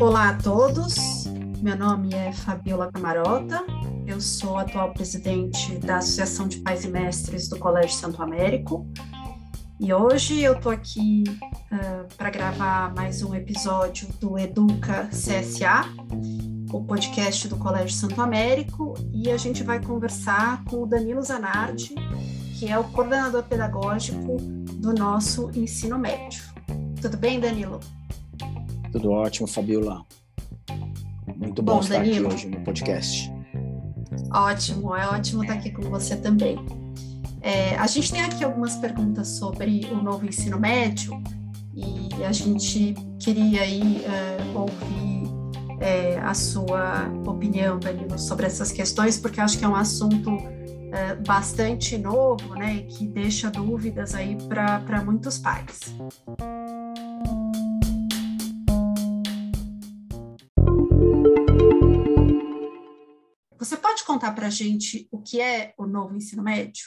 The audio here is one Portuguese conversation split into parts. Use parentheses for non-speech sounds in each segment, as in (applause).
Olá a todos, meu nome é Fabiola Camarota, eu sou atual presidente da Associação de Pais e Mestres do Colégio Santo Américo. E hoje eu estou aqui uh, para gravar mais um episódio do Educa CSA, o podcast do Colégio Santo Américo, e a gente vai conversar com o Danilo Zanardi, que é o coordenador pedagógico do nosso ensino médio. Tudo bem, Danilo? Tudo ótimo, Fabiola. Muito bom, bom estar Danilo. aqui hoje no podcast. Ótimo, é ótimo estar aqui com você também. É, a gente tem aqui algumas perguntas sobre o novo ensino médio e a gente queria aí é, ouvir é, a sua opinião, Danilo, sobre essas questões, porque acho que é um assunto é, bastante novo, né, e que deixa dúvidas aí para muitos pais. Você pode contar para a gente o que é o novo ensino médio?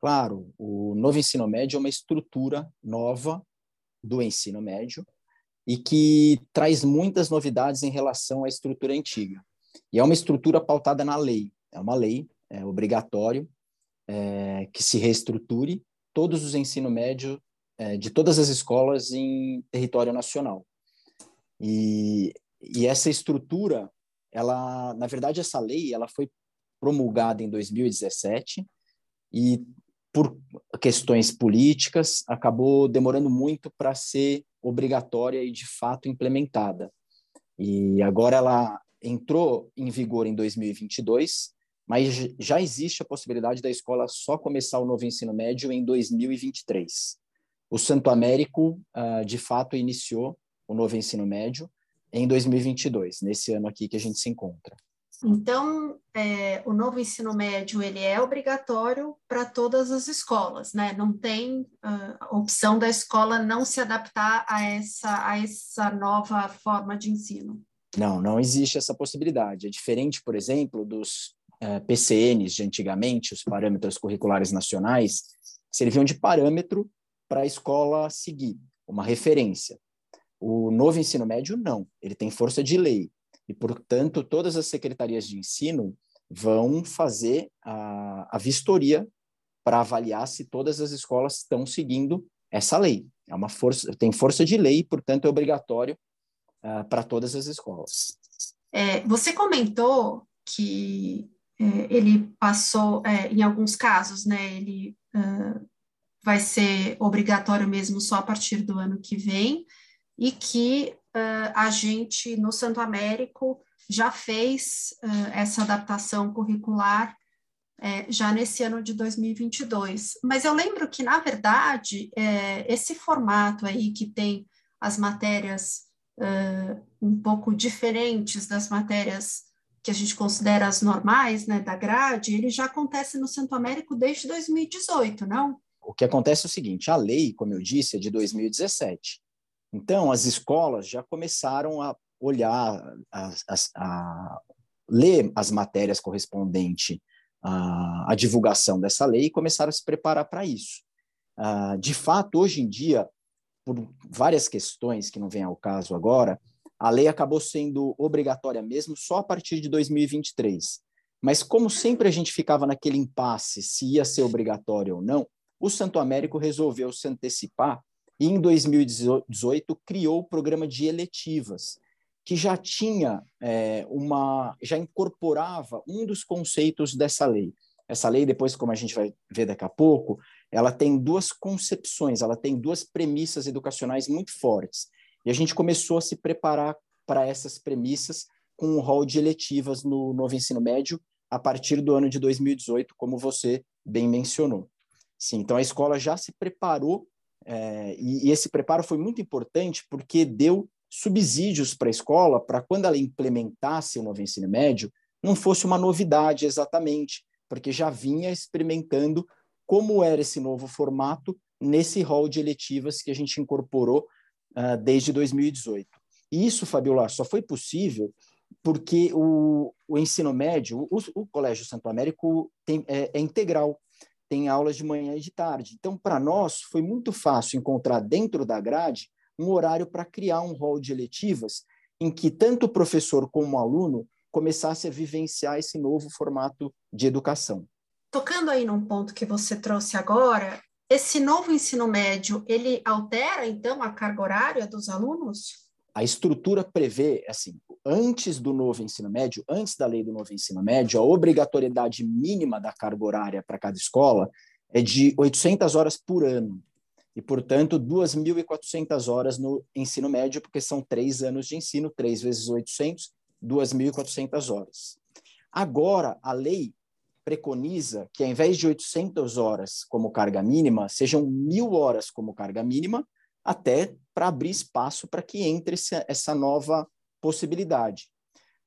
Claro, o novo ensino médio é uma estrutura nova do ensino médio e que traz muitas novidades em relação à estrutura antiga. E é uma estrutura pautada na lei, é uma lei, é obrigatório é, que se reestruture todos os ensino médio é, de todas as escolas em território nacional. E, e essa estrutura, ela, na verdade, essa lei, ela foi promulgada em 2017 e por questões políticas, acabou demorando muito para ser obrigatória e de fato implementada. E agora ela entrou em vigor em 2022, mas já existe a possibilidade da escola só começar o novo ensino médio em 2023. O Santo Américo, uh, de fato, iniciou o novo ensino médio em 2022, nesse ano aqui que a gente se encontra. Então, é, o novo ensino médio ele é obrigatório para todas as escolas, né? Não tem uh, opção da escola não se adaptar a essa, a essa nova forma de ensino. Não, não existe essa possibilidade. É diferente, por exemplo, dos é, PCNs de antigamente, os parâmetros curriculares nacionais, serviam de parâmetro para a escola seguir, uma referência. O novo ensino médio, não. Ele tem força de lei e, portanto, todas as secretarias de ensino vão fazer a, a vistoria para avaliar se todas as escolas estão seguindo essa lei. É uma força, tem força de lei, portanto, é obrigatório uh, para todas as escolas. É, você comentou que ele passou, é, em alguns casos, né, ele uh, vai ser obrigatório mesmo só a partir do ano que vem, e que uh, a gente, no Santo Américo, já fez uh, essa adaptação curricular é, já nesse ano de 2022. Mas eu lembro que, na verdade, é, esse formato aí que tem as matérias uh, um pouco diferentes das matérias que a gente considera as normais, né, da grade, ele já acontece no Santo Américo desde 2018, não? O que acontece é o seguinte, a lei, como eu disse, é de 2017. Então, as escolas já começaram a olhar, a, a, a ler as matérias correspondentes à, à, divulgação dessa lei e começaram a se preparar para isso. Uh, de fato, hoje em dia, por várias questões que não vêm ao caso agora, a lei acabou sendo obrigatória mesmo só a partir de 2023. Mas como sempre a gente ficava naquele impasse se ia ser obrigatório ou não, o Santo Américo resolveu se antecipar e em 2018 criou o programa de eletivas, que já tinha é, uma, já incorporava um dos conceitos dessa lei. Essa lei, depois, como a gente vai ver daqui a pouco, ela tem duas concepções, ela tem duas premissas educacionais muito fortes. E a gente começou a se preparar para essas premissas com um rol de eletivas no novo ensino médio a partir do ano de 2018, como você bem mencionou. Sim, então a escola já se preparou é, e, e, esse preparo foi muito importante porque deu subsídios para a escola para quando ela implementasse o novo ensino médio, não fosse uma novidade exatamente, porque já vinha experimentando como era esse novo formato nesse rol de eletivas que a gente incorporou uh, desde 2018. E isso, Fabiola, só foi possível porque o, o ensino médio, o, o Colégio Santo Américo tem, é, é integral. tem aulas de manhã e de tarde. Então, para nós, foi muito fácil encontrar dentro da grade um horário para criar um rol de eletivas em que tanto o professor como o aluno começasse a vivenciar esse novo formato de educação. Tocando aí num ponto que você trouxe agora, esse novo ensino médio, ele altera, então, a carga horária dos alunos? A estrutura prevê, assim, antes do novo ensino médio, antes da lei do novo ensino médio, a obrigatoriedade mínima da carga horária para cada escola é de 800 horas por ano. E, portanto, 2.400 horas no ensino médio, porque são três anos de ensino, 3 vezes 800, 2.400 horas. Agora, a lei preconiza que, ao invés de 800 horas como carga mínima, sejam mil horas como carga mínima, até para abrir espaço para que entre essa nova possibilidade.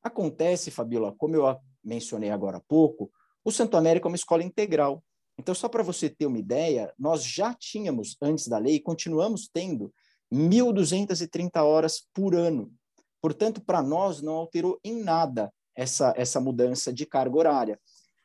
Acontece, Fabiola, como eu mencionei agora há pouco, o Santo América é uma escola integral. Então, só para você ter uma ideia, nós já tínhamos, antes da lei, continuamos tendo 1.230 horas por ano. Portanto, para nós não alterou em nada essa, essa mudança de carga horária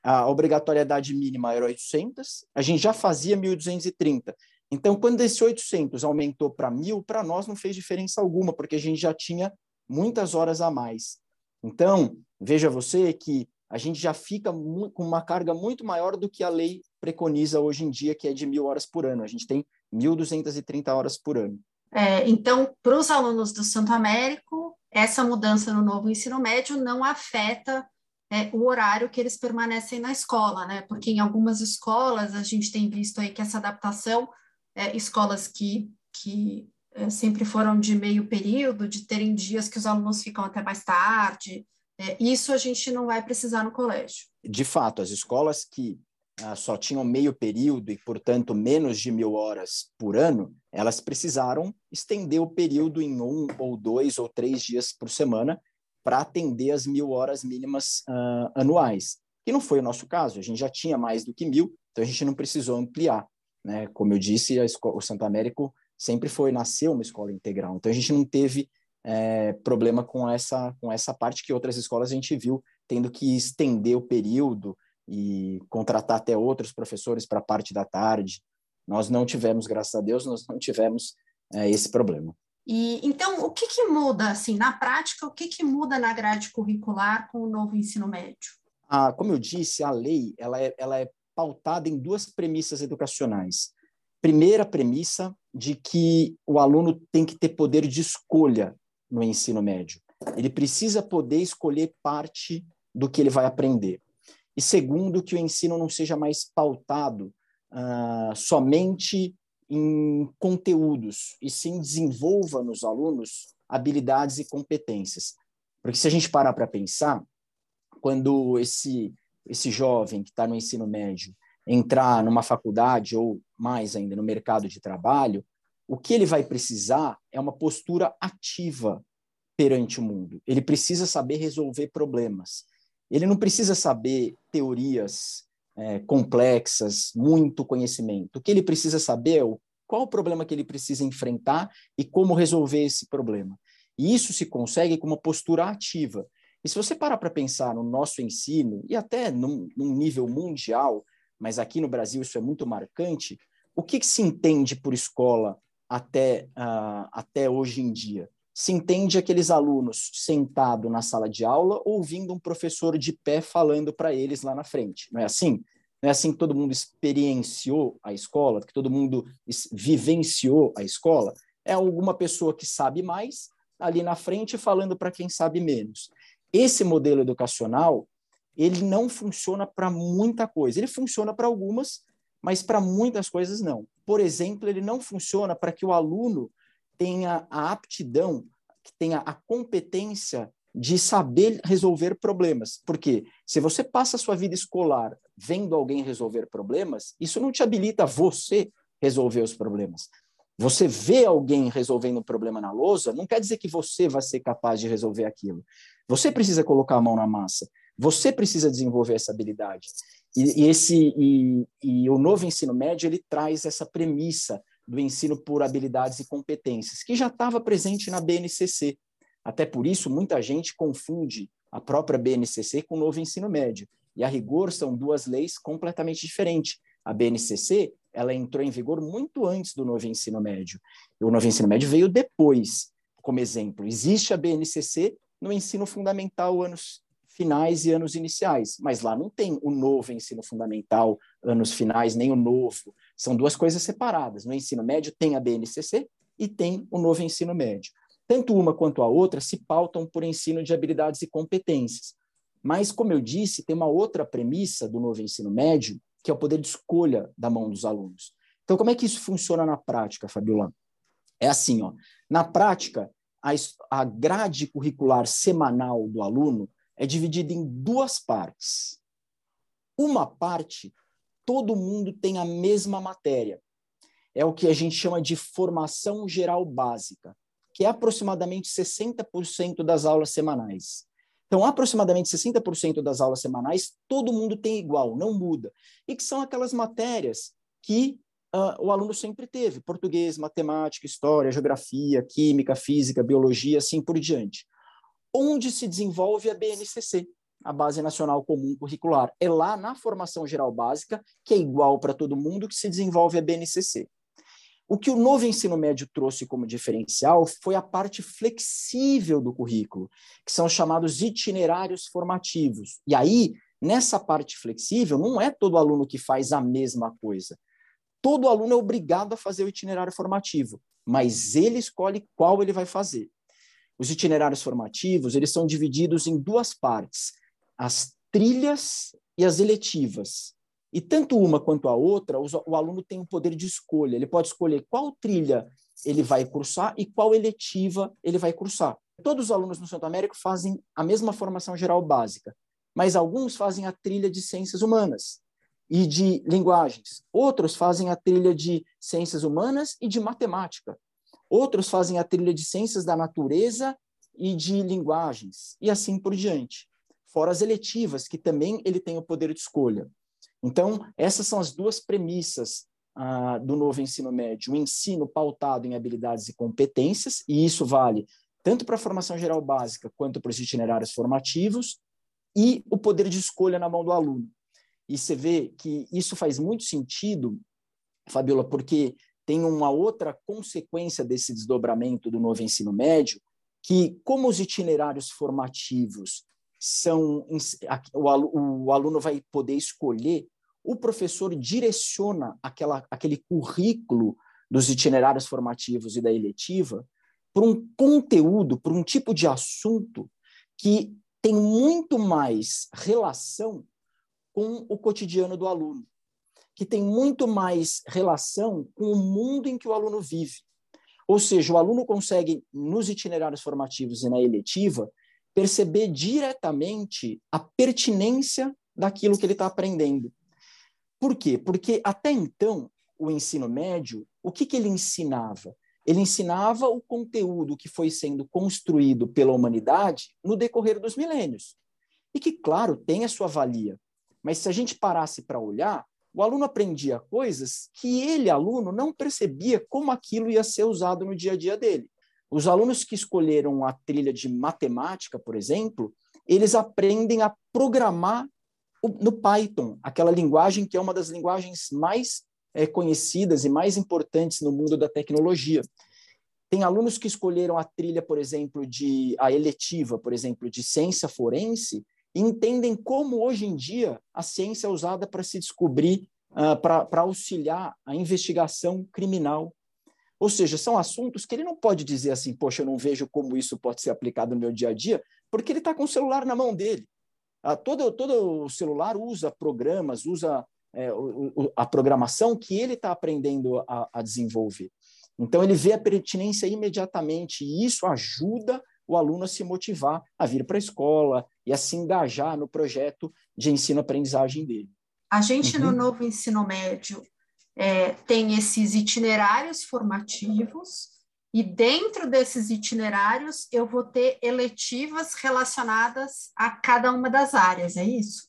a obrigatoriedade mínima era 800, a gente já fazia 1.230. Então, quando esse 800 aumentou para 1.000, para nós não fez diferença alguma, porque a gente já tinha muitas horas a mais. Então, veja você que a gente já fica com uma carga muito maior do que a lei preconiza hoje em dia, que é de mil horas por ano. A gente tem 1.230 horas por ano. É, então, para os alunos do Santo Américo, essa mudança no novo ensino médio não afeta é, o horário que eles permanecem na escola, né? Porque em algumas escolas a gente tem visto aí que essa adaptação, é, escolas que, que é, sempre foram de meio período, de terem dias que os alunos ficam até mais tarde, é, isso a gente não vai precisar no colégio. De fato, as escolas que ah, só tinham meio período e, portanto, menos de mil horas por ano, elas precisaram estender o período em um ou dois ou três dias por semana, para atender as mil horas mínimas uh, anuais, que não foi o nosso caso, a gente já tinha mais do que mil, então a gente não precisou ampliar. Né? Como eu disse, escola, o Santo Américo sempre foi, nasceu uma escola integral, então a gente não teve é, problema com essa, com essa parte que outras escolas a gente viu tendo que estender o período e contratar até outros professores para a parte da tarde. Nós não tivemos, graças a Deus, nós não tivemos é, esse problema. E então, o que, que muda, assim, na prática, o que, que muda na grade curricular com o novo ensino médio? Ah, como eu disse, a lei ela é, ela é pautada em duas premissas educacionais. Primeira premissa de que o aluno tem que ter poder de escolha no ensino médio. Ele precisa poder escolher parte do que ele vai aprender. E segundo, que o ensino não seja mais pautado ah, somente em conteúdos e sim desenvolva nos alunos habilidades e competências. Porque se a gente parar para pensar, quando esse esse jovem que está no ensino médio entrar numa faculdade ou mais ainda no mercado de trabalho, o que ele vai precisar é uma postura ativa perante o mundo. Ele precisa saber resolver problemas. Ele não precisa saber teorias é, complexas, muito conhecimento. O que ele precisa saber é qual o problema que ele precisa enfrentar e como resolver esse problema. E isso se consegue com uma postura ativa. E se você parar para pensar no nosso ensino, e até num, num, nível mundial, mas aqui no Brasil isso é muito marcante, o que, que se entende por escola até, uh, até hoje em dia? Se entende aqueles alunos sentados na sala de aula ouvindo um professor de pé falando para eles lá na frente, não é assim? Não é assim que todo mundo experienciou a escola, que todo mundo vivenciou a escola. É alguma pessoa que sabe mais ali na frente falando para quem sabe menos. Esse modelo educacional, ele não funciona para muita coisa. Ele funciona para algumas, mas para muitas coisas não. Por exemplo, ele não funciona para que o aluno tenha a aptidão, que tenha a competência de saber resolver problemas. Porque se você passa a sua vida escolar vendo alguém resolver problemas, isso não te habilita você resolver os problemas. Você vê alguém resolvendo um problema na lousa, não quer dizer que você vai ser capaz de resolver aquilo. Você precisa colocar a mão na massa. Você precisa desenvolver essa habilidade. E, e esse e, e o novo ensino médio ele traz essa premissa do ensino por habilidades e competências, que já estava presente na BNCC, até por isso, muita gente confunde a própria BNCC com o novo ensino médio. E, a rigor, são duas leis completamente diferentes. A BNCC ela entrou em vigor muito antes do novo ensino médio. O novo ensino médio veio depois, como exemplo. Existe a BNCC no ensino fundamental, anos finais e anos iniciais, mas lá não tem o novo ensino fundamental, anos finais, nem o novo. São duas coisas separadas. No ensino médio tem a BNCC e tem o novo ensino médio. Tanto uma quanto a outra se pautam por ensino de habilidades e competências. Mas, como eu disse, tem uma outra premissa do novo ensino médio, que é o poder de escolha da mão dos alunos. Então, como é que isso funciona na prática, Fabiola? É assim, ó. Na prática, a, a grade curricular semanal do aluno é dividida em duas partes. Uma parte, todo mundo tem a mesma matéria. É o que a gente chama de formação geral básica, que é aproximadamente 60% das aulas semanais. Então, aproximadamente 60% das aulas semanais, todo mundo tem igual, não muda. E que são aquelas matérias que uh, o aluno sempre teve: português, matemática, história, geografia, química, física, biologia, assim por diante. Onde se desenvolve a BNCC, a Base Nacional Comum Curricular. É lá na formação geral básica, que é igual para todo mundo, que se desenvolve a BNCC. O que o novo ensino médio trouxe como diferencial foi a parte flexível do currículo, que são chamados itinerários formativos. E aí, nessa parte flexível, não é todo aluno que faz a mesma coisa. Todo aluno é obrigado a fazer o itinerário formativo, mas ele escolhe qual ele vai fazer. Os itinerários formativos, eles são divididos em duas partes: as trilhas e as eletivas. E tanto uma quanto a outra, o aluno tem o poder de escolha. Ele pode escolher qual trilha ele vai cursar e qual eletiva ele vai cursar. Todos os alunos no Santo Américo fazem a mesma formação geral básica, mas alguns fazem a trilha de ciências humanas e de linguagens. Outros fazem a trilha de ciências humanas e de matemática. Outros fazem a trilha de ciências da natureza e de linguagens, e assim por diante. Fora as eletivas, que também ele tem o poder de escolha. Então, essas são as duas premissas ah, do novo ensino médio: o ensino pautado em habilidades e competências, e isso vale tanto para a formação geral básica quanto para os itinerários formativos, e o poder de escolha na mão do aluno. E você vê que isso faz muito sentido, Fabiola, porque tem uma outra consequência desse desdobramento do novo ensino médio, que como os itinerários formativos são o aluno vai poder escolher o professor direciona aquela, aquele currículo dos itinerários formativos e da eletiva para um conteúdo, para um tipo de assunto que tem muito mais relação com o cotidiano do aluno, que tem muito mais relação com o mundo em que o aluno vive. Ou seja, o aluno consegue, nos itinerários formativos e na eletiva, perceber diretamente a pertinência daquilo que ele está aprendendo. Por quê? Porque até então, o ensino médio, o que, que ele ensinava? Ele ensinava o conteúdo que foi sendo construído pela humanidade no decorrer dos milênios. E que, claro, tem a sua valia. Mas se a gente parasse para olhar, o aluno aprendia coisas que ele, aluno, não percebia como aquilo ia ser usado no dia a dia dele. Os alunos que escolheram a trilha de matemática, por exemplo, eles aprendem a programar no Python, aquela linguagem que é uma das linguagens mais é, conhecidas e mais importantes no mundo da tecnologia. Tem alunos que escolheram a trilha, por exemplo, de a eletiva, por exemplo, de ciência forense, entendem como hoje em dia a ciência é usada para se descobrir, uh, para auxiliar a investigação criminal. Ou seja, são assuntos que ele não pode dizer assim, poxa, eu não vejo como isso pode ser aplicado no meu dia a dia, porque ele está com o celular na mão dele. Ah, todo, todo o celular usa programas, usa é, o, a programação que ele está aprendendo a, a desenvolver. Então, ele vê a pertinência imediatamente, e isso ajuda o aluno a se motivar a vir para a escola e a se engajar no projeto de ensino-aprendizagem dele. A gente, uhum. no novo ensino médio, é, tem esses itinerários formativos, e dentro desses itinerários, eu vou ter eletivas relacionadas a cada uma das áreas, é isso?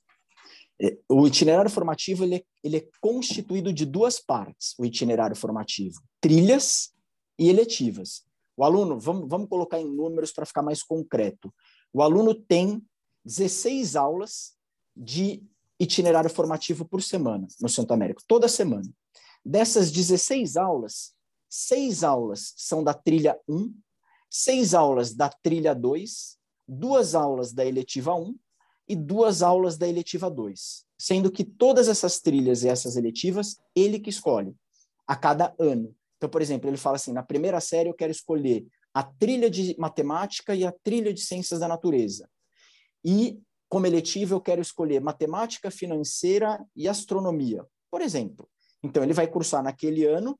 É, o itinerário formativo ele é, ele é constituído de duas partes, o itinerário formativo, trilhas e eletivas. O aluno, vamos, vamos colocar em números para ficar mais concreto. O aluno tem 16 aulas de itinerário formativo por semana no Santo Américo, toda semana. Dessas 16 aulas, seis aulas são da trilha 1, seis aulas da trilha 2, duas aulas da eletiva 1 e duas aulas da eletiva 2, sendo que todas essas trilhas e essas eletivas, ele que escolhe, a cada ano. Então, por exemplo, ele fala assim, na primeira série eu quero escolher a trilha de matemática e a trilha de ciências da natureza. E, como eletiva, eu quero escolher matemática financeira e astronomia, por exemplo. Então, ele vai cursar naquele ano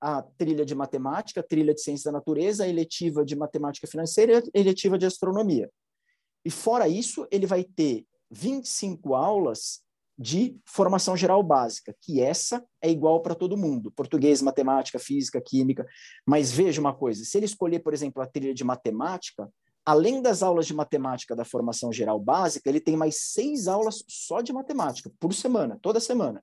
a trilha de matemática, a trilha de ciências da natureza, a eletiva de matemática financeira e a eletiva de astronomia. E fora isso, ele vai ter 25 aulas de formação geral básica, que essa é igual para todo mundo, português, matemática, física, química. Mas veja uma coisa, se ele escolher, por exemplo, a trilha de matemática, além das aulas de matemática da formação geral básica, ele tem mais seis aulas só de matemática por semana, toda semana.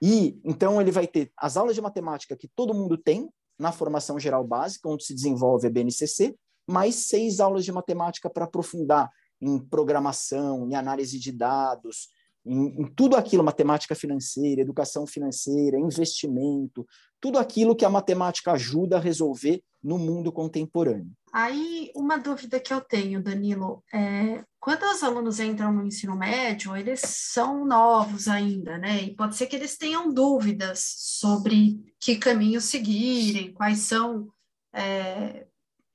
E então ele vai ter as aulas de matemática que todo mundo tem na formação geral básica, onde se desenvolve a BNCC, mais seis aulas de matemática para aprofundar em programação, em análise de dados, em, em, tudo aquilo, matemática financeira, educação financeira, investimento, tudo aquilo que a matemática ajuda a resolver no mundo contemporâneo. Aí, uma dúvida que eu tenho, Danilo, é, quando os alunos entram no ensino médio, eles são novos ainda, né? E pode ser que eles tenham dúvidas sobre que caminho seguirem, quais são é,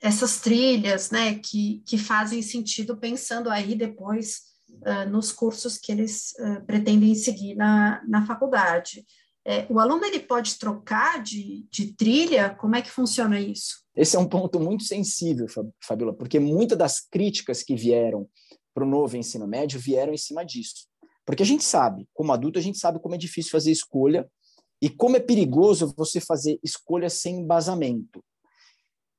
essas trilhas, né, que, que fazem sentido pensando aí depois uh, nos cursos que eles uh, pretendem seguir na, na faculdade. É, o aluno ele pode trocar de, de trilha? Como é que funciona isso? Esse é um ponto muito sensível, Fabiola, porque muitas das críticas que vieram para o novo ensino médio vieram em cima disso. Porque a gente sabe, como adulto, a gente sabe como é difícil fazer escolha e como é perigoso você fazer escolha sem embasamento.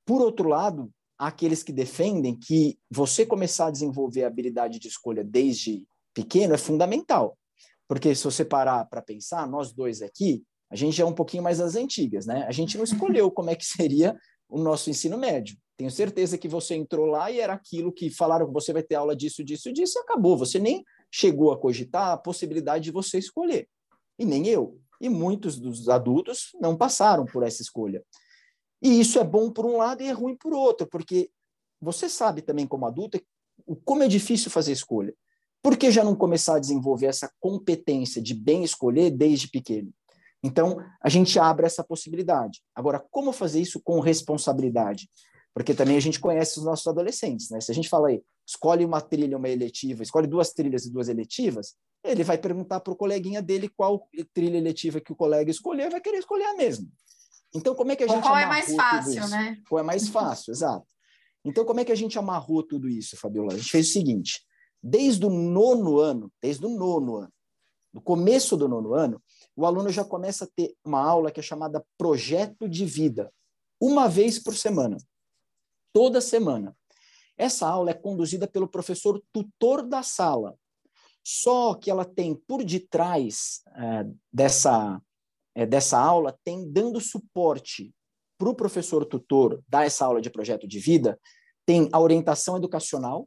Por outro lado, há aqueles que defendem que você começar a desenvolver a habilidade de escolha desde pequeno é fundamental. Porque se você parar para pensar, nós dois aqui, a gente é um pouquinho mais das antigas, né? A gente não (laughs) escolheu como é que seria o nosso ensino médio. Tenho certeza que você entrou lá e era aquilo que falaram que você vai ter aula disso, disso, disso, e acabou. Você nem chegou a cogitar a possibilidade de você escolher. E nem eu. E muitos dos adultos não passaram por essa escolha. E isso é bom por um lado e é ruim por outro, porque você sabe também, como adulto, como é difícil fazer escolha. Por que já não começar a desenvolver essa competência de bem escolher desde pequeno? Então, a gente abre essa possibilidade. Agora, como fazer isso com responsabilidade? Porque também a gente conhece os nossos adolescentes, né? Se a gente fala aí, escolhe uma trilha, uma eletiva, escolhe duas trilhas e duas eletivas, ele vai perguntar para o coleguinha dele qual trilha eletiva que o colega escolher, vai querer escolher a mesma. Então, como é que a gente qual é mais fácil, né? Qual é mais fácil, (laughs) exato. Então, como é que a gente amarrou tudo isso, Fabiola? A gente fez o seguinte: desde o nono ano, desde o nono ano, no começo do nono ano, o aluno já começa a ter uma aula que é chamada projeto de vida, uma vez por semana, toda semana. Essa aula é conduzida pelo professor tutor da sala. Só que ela tem por detrás é, dessa é, dessa aula tem dando suporte para o professor tutor dar essa aula de projeto de vida, tem a orientação educacional,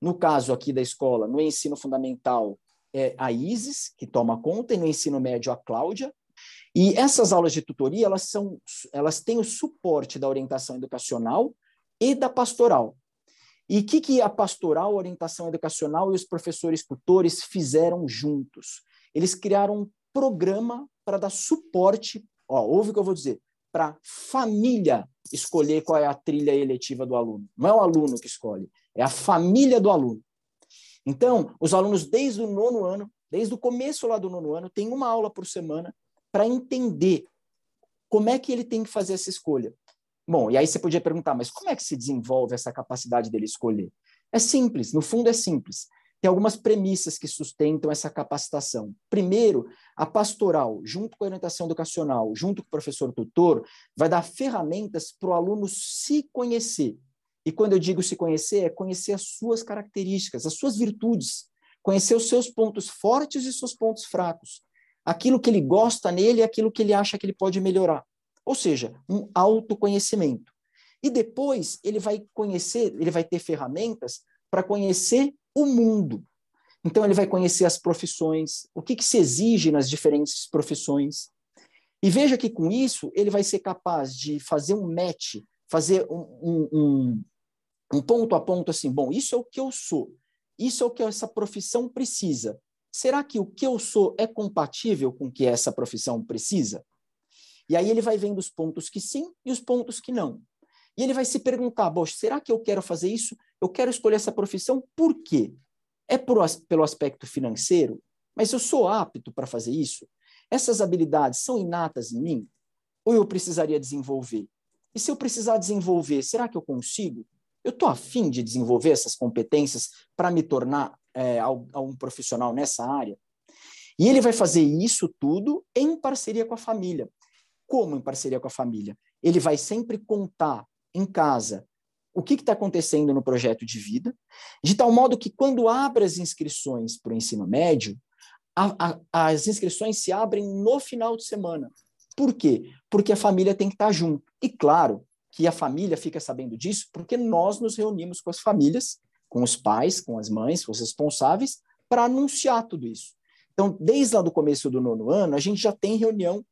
no caso aqui da escola, no ensino fundamental, é a Isis, que toma conta, e no ensino médio, a Cláudia. E essas aulas de tutoria, elas, são, elas têm o suporte da orientação educacional e da pastoral. E o que, que a pastoral, a orientação educacional e os professores tutores fizeram juntos? Eles criaram um programa para dar suporte, ó, ouve o que eu vou dizer, para a família escolher qual é a trilha eletiva do aluno. Não é o aluno que escolhe, é a família do aluno. Então, os alunos desde o nono ano, desde o começo lá do nono ano, têm uma aula por semana para entender como é que ele tem que fazer essa escolha. Bom, e aí você podia perguntar, mas como é que se desenvolve essa capacidade dele escolher? É simples, no fundo é simples tem algumas premissas que sustentam essa capacitação. Primeiro, a pastoral, junto com a orientação educacional, junto com o professor tutor, vai dar ferramentas para o aluno se conhecer. E quando eu digo se conhecer, é conhecer as suas características, as suas virtudes, conhecer os seus pontos fortes e seus pontos fracos, aquilo que ele gosta nele e aquilo que ele acha que ele pode melhorar. Ou seja, um autoconhecimento. E depois ele vai conhecer, ele vai ter ferramentas para conhecer o mundo. Então, ele vai conhecer as profissões, o que, que se exige nas diferentes profissões. E veja que, com isso, ele vai ser capaz de fazer um match, fazer um, um, um ponto a ponto assim: bom, isso é o que eu sou, isso é o que essa profissão precisa. Será que o que eu sou é compatível com o que essa profissão precisa? E aí ele vai vendo os pontos que sim e os pontos que não. E ele vai se perguntar: bom, será que eu quero fazer isso? Eu quero escolher essa profissão por quê? É por, pelo aspecto financeiro? Mas eu sou apto para fazer isso? Essas habilidades são inatas em mim? Ou eu precisaria desenvolver? E se eu precisar desenvolver, será que eu consigo? Eu estou afim de desenvolver essas competências para me tornar é, um profissional nessa área? E ele vai fazer isso tudo em parceria com a família. Como em parceria com a família? Ele vai sempre contar em casa o que está acontecendo no projeto de vida, de tal modo que, quando abre as inscrições para o ensino médio, a, a, as inscrições se abrem no final de semana. Por quê? Porque a família tem que estar tá junto. E claro que a família fica sabendo disso porque nós nos reunimos com as famílias, com os pais, com as mães, com os responsáveis, para anunciar tudo isso. Então, desde lá do começo do nono ano, a gente já tem reunião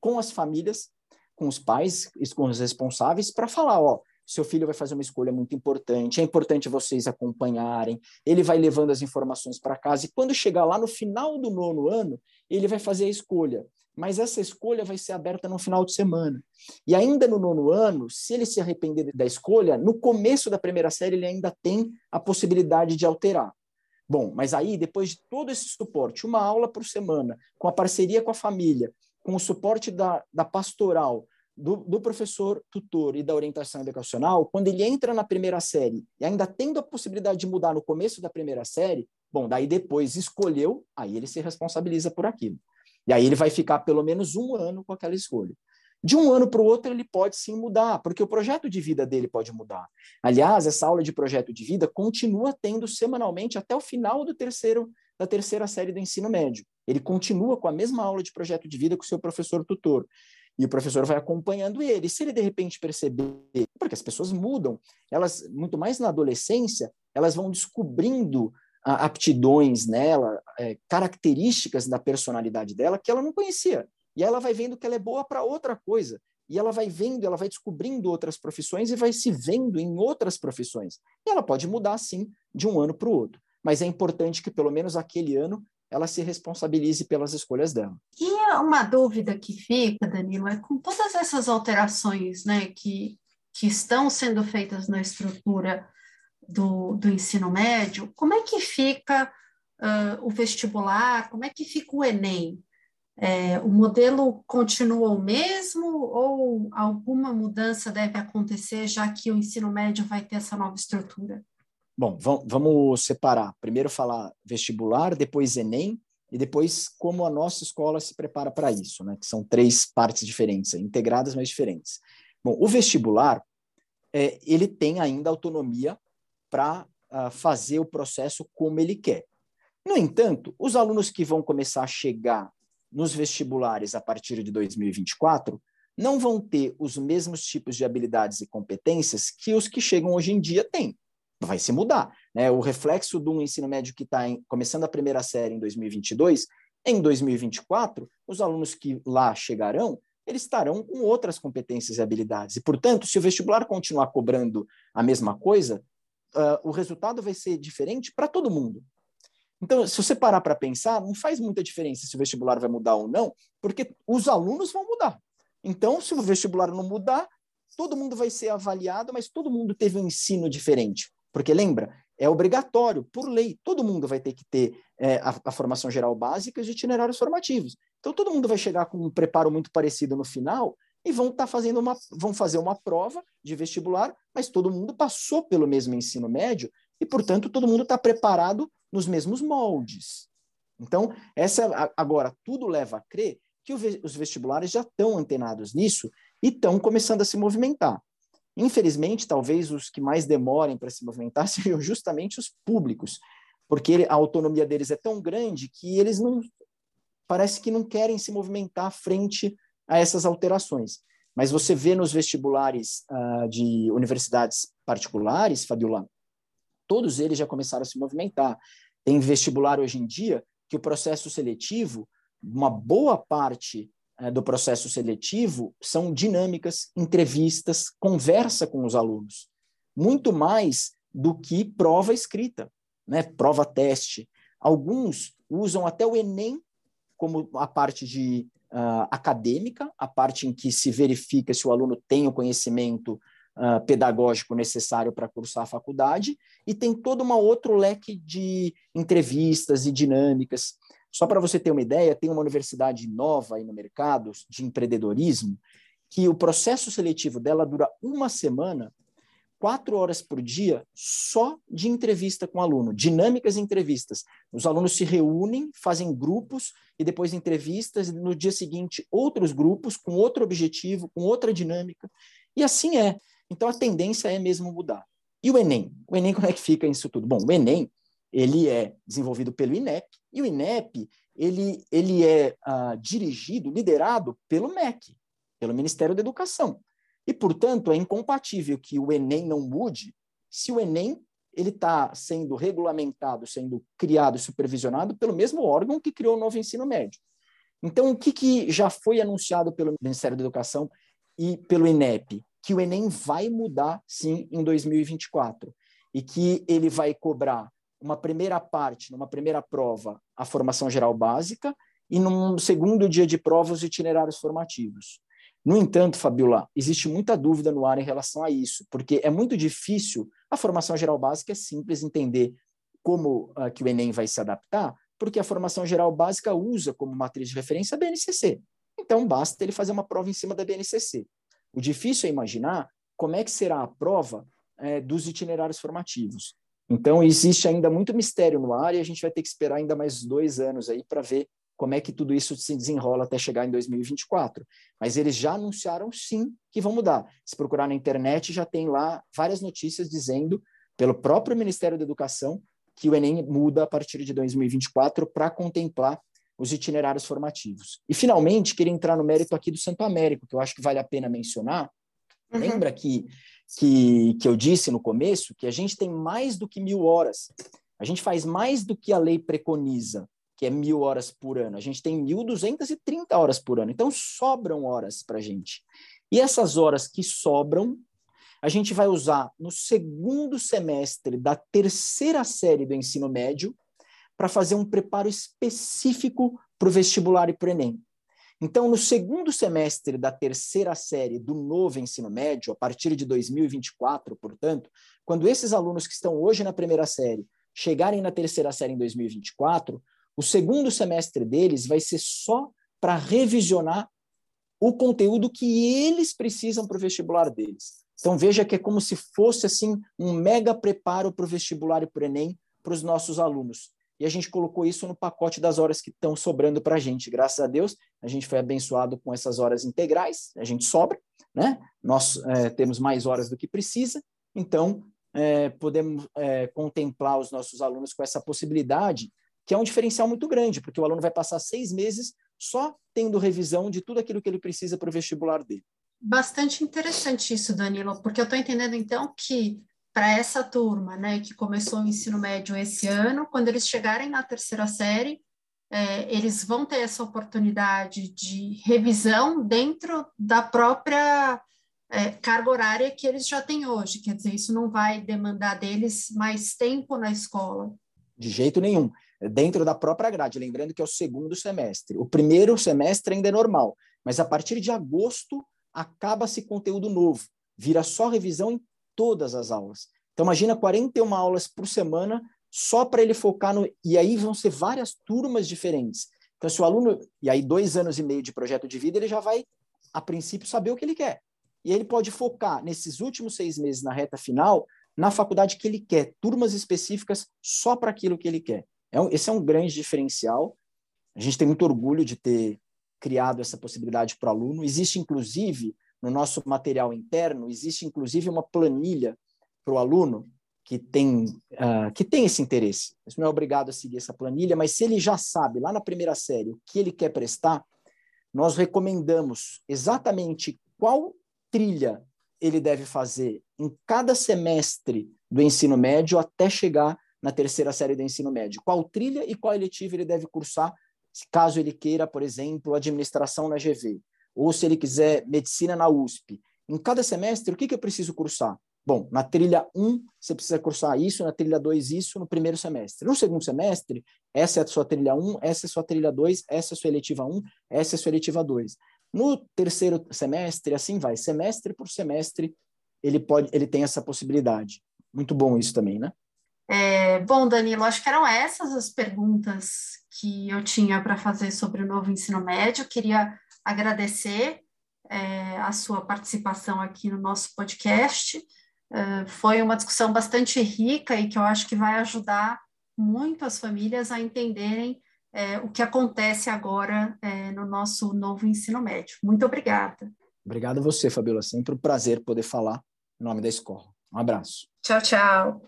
com as famílias, com os pais com os responsáveis para falar, ó, seu filho vai fazer uma escolha muito importante, é importante vocês acompanharem, ele vai levando as informações para casa, e quando chegar lá no final do nono ano, ele vai fazer a escolha. Mas essa escolha vai ser aberta no final de semana. E ainda no nono ano, se ele se arrepender da escolha, no começo da primeira série ele ainda tem a possibilidade de alterar. Bom, mas aí, depois de todo esse suporte, uma aula por semana, com a parceria com a família, com o suporte da, da pastoral, do, do, professor tutor e da orientação educacional, quando ele entra na primeira série e ainda tendo a possibilidade de mudar no começo da primeira série, bom, daí depois escolheu, aí ele se responsabiliza por aquilo. E aí ele vai ficar pelo menos um ano com aquela escolha. De um ano para o outro, ele pode sim mudar, porque o projeto de vida dele pode mudar. Aliás, essa aula de projeto de vida continua tendo semanalmente até o final do terceiro, da terceira série do ensino médio. Ele continua com a mesma aula de projeto de vida com o seu professor tutor. E o professor vai acompanhando ele. Se ele de repente perceber, porque as pessoas mudam, elas, muito mais na adolescência, elas vão descobrindo aptidões nela, é, características da personalidade dela que ela não conhecia. E ela vai vendo que ela é boa para outra coisa. E ela vai vendo, ela vai descobrindo outras profissões e vai se vendo em outras profissões. E ela pode mudar, sim, de um ano para o outro. Mas é importante que, pelo menos aquele ano, ela se responsabilize pelas escolhas dela. E uma dúvida que fica, Danilo, é com todas essas alterações né, que, que estão sendo feitas na estrutura do, do ensino médio, como é que fica uh, o vestibular, como é que fica o Enem? É, o modelo continua o mesmo ou alguma mudança deve acontecer já que o ensino médio vai ter essa nova estrutura? Bom, vamos separar. Primeiro falar vestibular, depois Enem e depois como a nossa escola se prepara para isso, né? Que são três partes diferentes, integradas, mas diferentes. Bom, o vestibular, é, ele tem ainda autonomia para uh, ah, fazer o processo como ele quer. No entanto, os alunos que vão começar a chegar nos vestibulares a partir de 2024 não vão ter os mesmos tipos de habilidades e competências que os que chegam hoje em dia têm vai se mudar. Né? O reflexo de um ensino médio que está começando a primeira série em 2022, em 2024, os alunos que lá chegarão, eles estarão com outras competências e habilidades. E, portanto, se o vestibular continuar cobrando a mesma coisa, uh, o resultado vai ser diferente para todo mundo. Então, se você parar para pensar, não faz muita diferença se o vestibular vai mudar ou não, porque os alunos vão mudar. Então, se o vestibular não mudar, todo mundo vai ser avaliado, mas todo mundo teve um ensino diferente. Porque lembra, é obrigatório, por lei, todo mundo vai ter que ter é, a, a, formação geral básica e os itinerários formativos. Então todo mundo vai chegar com um preparo muito parecido no final e vão estar tá fazendo uma, vão fazer uma prova de vestibular, mas todo mundo passou pelo mesmo ensino médio e, portanto, todo mundo está preparado nos mesmos moldes. Então, essa agora tudo leva a crer que os vestibulares já estão antenados nisso e estão começando a se movimentar. Infelizmente, talvez os que mais demorem para se movimentar (laughs) sejam justamente os públicos, porque a autonomia deles é tão grande que eles não parece que não querem se movimentar frente a essas alterações. Mas você vê nos vestibulares uh, de universidades particulares, Fabiola, todos eles já começaram a se movimentar. Tem vestibular hoje em dia que o processo seletivo, uma boa parte é, do processo seletivo são dinâmicas, entrevistas, conversa com os alunos, muito mais do que prova escrita, né? prova teste. Alguns usam até o Enem como a parte de uh, acadêmica, a parte em que se verifica se o aluno tem o conhecimento uh, pedagógico necessário para cursar a faculdade, e tem todo um outro leque de entrevistas e dinâmicas. Só para você ter uma ideia, tem uma universidade nova aí no mercado de empreendedorismo, que o processo seletivo dela dura uma semana quatro horas por dia só de entrevista com aluno, dinâmicas entrevistas. Os alunos se reúnem, fazem grupos e depois entrevistas, e no dia seguinte outros grupos com outro objetivo, com outra dinâmica. E assim é. Então a tendência é mesmo mudar. E o Enem? O Enem (laughs) como é que fica isso tudo? Bom, o Enem ele é desenvolvido pelo INEP e o INEP ele, ele é uh, dirigido, liderado pelo MEC, pelo Ministério da Educação. E, portanto, é incompatível que o Enem não mude se o Enem ele está sendo regulamentado, sendo criado supervisionado pelo mesmo órgão que criou o novo ensino médio. Então, o que, que já foi anunciado pelo Ministério da Educação e pelo INEP? Que o Enem vai mudar, sim, em 2024. E que ele vai cobrar uma primeira parte, numa primeira prova, a formação geral básica, e num segundo dia de prova, os itinerários formativos. No entanto, Fabiola, existe muita dúvida no ar em relação a isso, porque é muito difícil. A formação geral básica é simples entender como uh, que o Enem vai se adaptar, porque a formação geral básica usa como matriz de referência a BNCC. Então, basta ele fazer uma prova em cima da BNCC. O difícil é imaginar como é que será a prova é, dos itinerários formativos. Então, existe ainda muito mistério no ar e a gente vai ter que esperar ainda mais dois anos aí para ver como é que tudo isso se desenrola até chegar em 2024. Mas eles já anunciaram sim que vão mudar. Se procurar na internet, já tem lá várias notícias dizendo, pelo próprio Ministério da Educação, que o Enem muda a partir de 2024 para contemplar os itinerários formativos. E, finalmente, queria entrar no mérito aqui do Santo Américo, que eu acho que vale a pena mencionar. Uhum. Lembra que, que, que eu disse no começo que a gente tem mais do que mil horas. A gente faz mais do que a lei preconiza que é mil horas por ano. A gente tem 1.230 horas por ano. Então, sobram horas para a gente. E essas horas que sobram, a gente vai usar no segundo semestre da terceira série do ensino médio para fazer um preparo específico para o vestibular e para o Enem. Então, no segundo semestre da terceira série do novo ensino médio, a partir de 2024, portanto, quando esses alunos que estão hoje na primeira série chegarem na terceira série em 2024, o segundo semestre deles vai ser só para revisionar o conteúdo que eles precisam para o vestibular deles. Então veja que é como se fosse assim um mega preparo para o vestibular e para o Enem para os nossos alunos. E a gente colocou isso no pacote das horas que estão sobrando para a gente. Graças a Deus, a gente foi abençoado com essas horas integrais, a gente sobra, né? Nós é, temos mais horas do que precisa, então é, podemos é, contemplar os nossos alunos com essa possibilidade que é um diferencial muito grande, porque o aluno vai passar seis meses só tendo revisão de tudo aquilo que ele precisa para o vestibular dele. Bastante interessante isso, Danilo, porque eu estou entendendo então que para essa turma, né, que começou o ensino médio esse ano, quando eles chegarem na terceira série, é, eles vão ter essa oportunidade de revisão dentro da própria é, carga horária que eles já têm hoje. Quer dizer, isso não vai demandar deles mais tempo na escola. De jeito nenhum dentro da própria grade, lembrando que é o segundo semestre. O primeiro semestre ainda é normal, mas a partir de agosto acaba-se conteúdo novo, vira só revisão em todas as aulas. Então imagina 41 aulas por semana só para ele focar no e aí vão ser várias turmas diferentes. Então se o aluno e aí dois anos e meio de projeto de vida ele já vai a princípio saber o que ele quer e ele pode focar nesses últimos seis meses na reta final na faculdade que ele quer, turmas específicas só para aquilo que ele quer. É um, esse é um grande diferencial. A gente tem muito orgulho de ter criado essa possibilidade para o aluno. Existe, inclusive, no nosso material interno, existe, inclusive, uma planilha para o aluno que tem, uh, que tem esse interesse. Você não é obrigado a seguir essa planilha, mas se ele já sabe, lá na primeira série, o que ele quer prestar, nós recomendamos exatamente qual trilha ele deve fazer em cada semestre do ensino médio até chegar na terceira série do ensino médio? Qual trilha e qual eletiva ele deve cursar, caso ele queira, por exemplo, administração na GV, ou se ele quiser medicina na USP. Em cada semestre, o que, que eu preciso cursar? Bom, na trilha 1, você precisa cursar isso, na trilha 2, isso, no primeiro semestre. No segundo semestre, essa é a sua trilha 1, essa é a sua trilha 2, essa é a sua eletiva 1, essa é a sua eletiva 2. No terceiro semestre, assim vai, semestre por semestre, ele pode, ele tem essa possibilidade. Muito bom isso também, né? É, bom, Danilo, acho que eram essas as perguntas que eu tinha para fazer sobre o novo ensino médio. Queria agradecer é, a sua participação aqui no nosso podcast. Uh, foi uma discussão bastante rica e que eu acho que vai ajudar muito as famílias a entenderem é, o que acontece agora é, no nosso novo ensino médio. Muito obrigada. Obrigado a você, Fabiola. Sempre um prazer poder falar em nome da escola. Um abraço. Tchau, tchau.